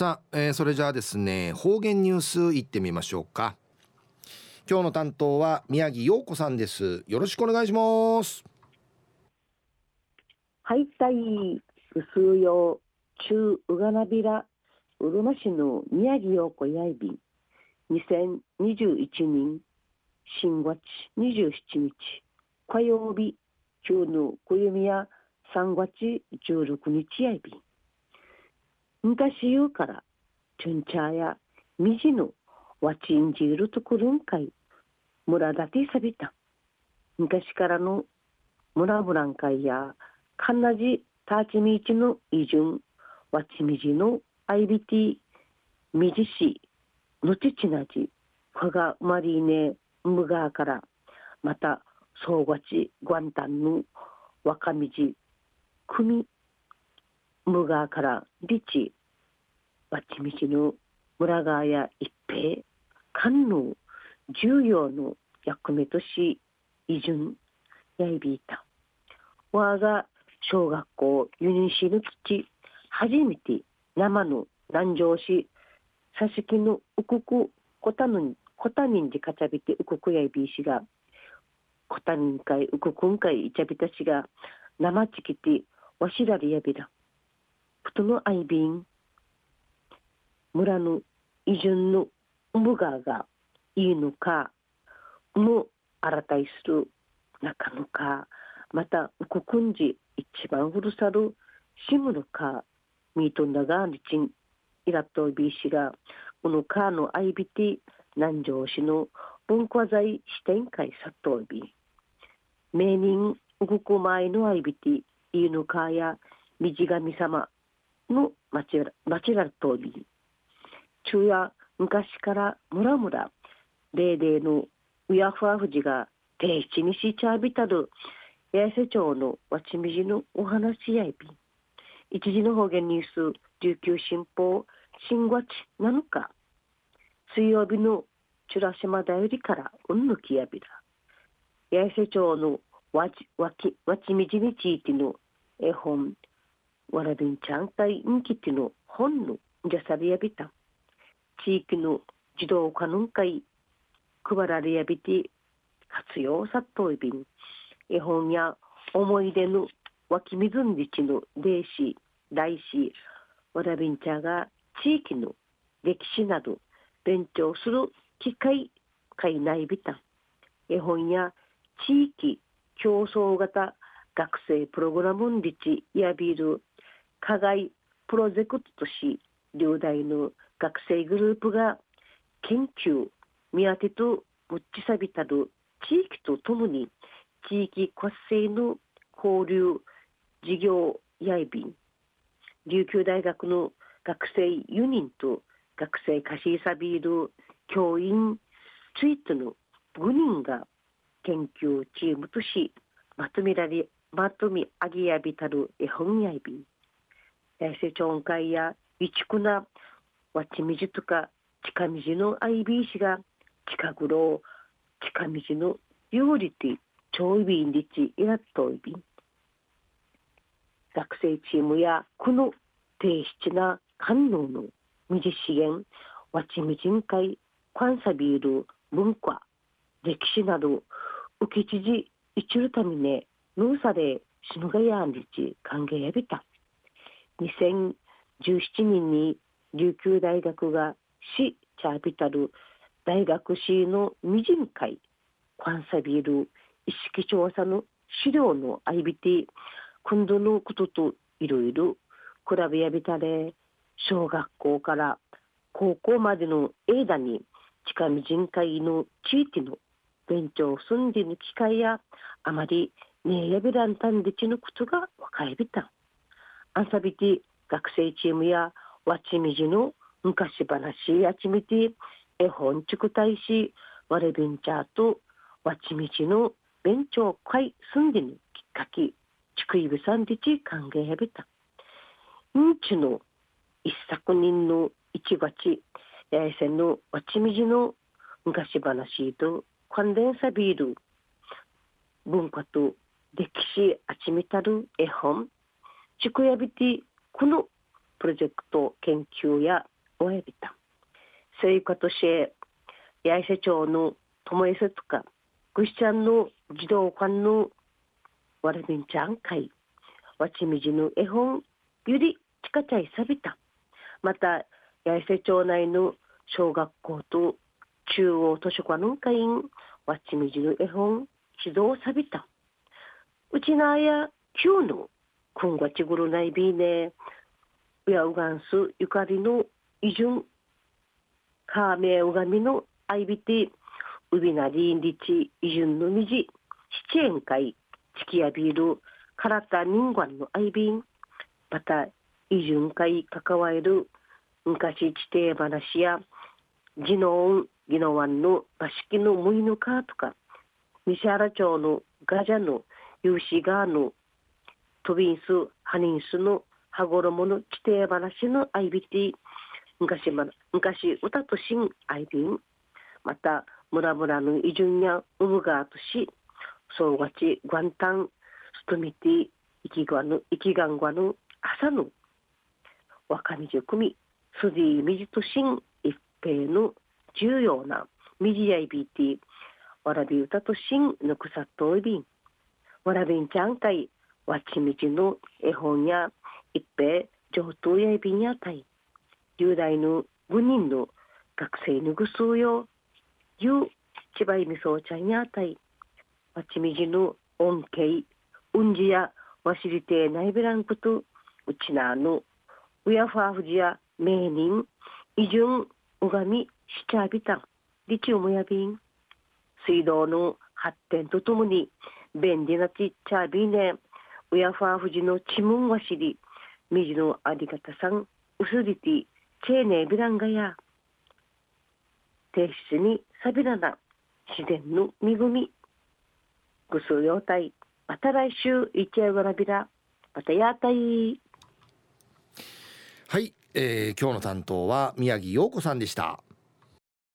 さあ、えー、それじゃあですね方言ニュースいってみましょうか。今日の担当は宮城陽子さんです。よろしくお願いします。はいたい薄用中うがなびらうるま市の宮城陽子やいび。2021年新月27日火曜日中の暦や3月16日やいび。昔言うから、チュンチャーや、みじの、わちんじるとくるんかい、村だてさびた。昔からの、村ブラン会や、かんなじ、たちみちのいじゅん、わちみじの、あいびて、みじし、のちちなじ、かがまりね、むがから、また、そうがち、ごんたんの、わかみじ、くみ、むがからりちわちみちの村川や一平官の重要の役目とし移順やいびいた。我が小学校ユニシの土初めて生の南城市佐々木のうくくこたのこたにんじかちゃびてうくくやいびいしがこたにんかいうくくんかいいちゃびたしが生ちきてわしらりやびら人の愛便。村の移住の無我がいいのかも新たいする中のかまたこくんじ一番ふるさるしむのかみとんだがりちんいらとびしがこのかのあいびて南城市の文化財支店会さとび。名人うごく前のあいびていいのかやみじがみ様の町らとり中夜昔からむらむら霊々のうやふわ富士が定七にしちゃびたる八重瀬町のわちみじのお話やいび一時の方言ニュース琉球新報新月7日水曜日のチュラ島だよりからうんぬきやびら八重瀬町のわちわきわちみじに地域の絵本。わらびんちゃんたいんきての本のじゃさりやびた。地域の児童可能会配られやびて活用さっといびん。絵本や思い出の湧き水んりちの霊視、大師、わらびんちゃんが地域の歴史など勉強する機会会内びた。絵本や地域競争型学生プログラムんりちやびる課外プロジェクトとし両大の学生グループが研究見当てとぶっちさびたる地域とともに地域活性の交流事業やいびん琉球大学の学生4人と学生カシーサビール教員ツイートの5人が研究チームとしまとめられまとめ上げやびたる絵本やいびん。成長会や備蓄なわちみじとか近道の IB 氏が近頃近道の有利て超いびんりちいらっといびん学生チームやこの低質な官能の二次資源わちみじん会関西ビール文化歴史など受け知事一るためね農作で死ぬがやんりち歓迎やびた。2017年に琉球大学が市チャービタル大学市の未人会関西ビール意識調査の資料の IBT 今度のことといろいろ比べやびたれ小学校から高校までの間に近未人会の地域の勉強住んでの機会やあまりねえやびらんたんでちのことが分かりびた。アンサビティ学生チームやわちみじの昔話やちみて絵本ちくたいしわれべんちゃとわちみちの勉強会住んでのきっかけちくいびさんでち歓迎やびた。んちの一作人の一月八重線のわちみじの昔話と関連さビール文化と歴史あちみたる絵本ちくやびてこのプロジェクト研究やおやびた。生活者八重瀬町の友江瀬とかぐしちゃんの児童館のわらびんちゃん会わちみじの絵本ゆりちかちゃいさびた。また八重瀬町内の小学校と中央図書館の会員わちみじの絵本指導さびた。うちなや旧のくんがちぐるないびねうやうがんすゆかりのいじゅんかめうがみのあいびてうびなりんりちいじゅんのみじ七円会ちきやびるからたにんがんのあいびんまたいじゅん会関わえる昔地底話や地の音宜野湾のバシキのムイヌカとか西原町のガジャの有志川のトビンスハニンスの羽衣の地底話のアイビティ昔ま昔歌としんアイビンまた村々のイジュンやウブガーとし総がちグアンタンストミティイキガヌイキガンガヌ朝の若みじゅくみスディミジとしん一平の重要なミジアイビティわらび歌としんぬくさっといびん。わらびんちゃんかいわちみちの絵本や一平上等やびんやたい雄大の5人の学生ぬぐすうよゆうちばいみそうちゃんやたいわちみじの恩恵うんじやわしりてないべらんことうちなのうやファーフジや名人いじゅんうがみしちゃびたんりちゅうもやびん。水道の発展とともに便利なちっちゃびねうやファーフジのちむんわしりみじのありがたさんうすりてチェーネビランガや。提出にさびらな自然の恵み。ぐすうようたいまた来週いちやがらびら。またやたい。はい、えー、今日の担当は宮城陽子さんでした。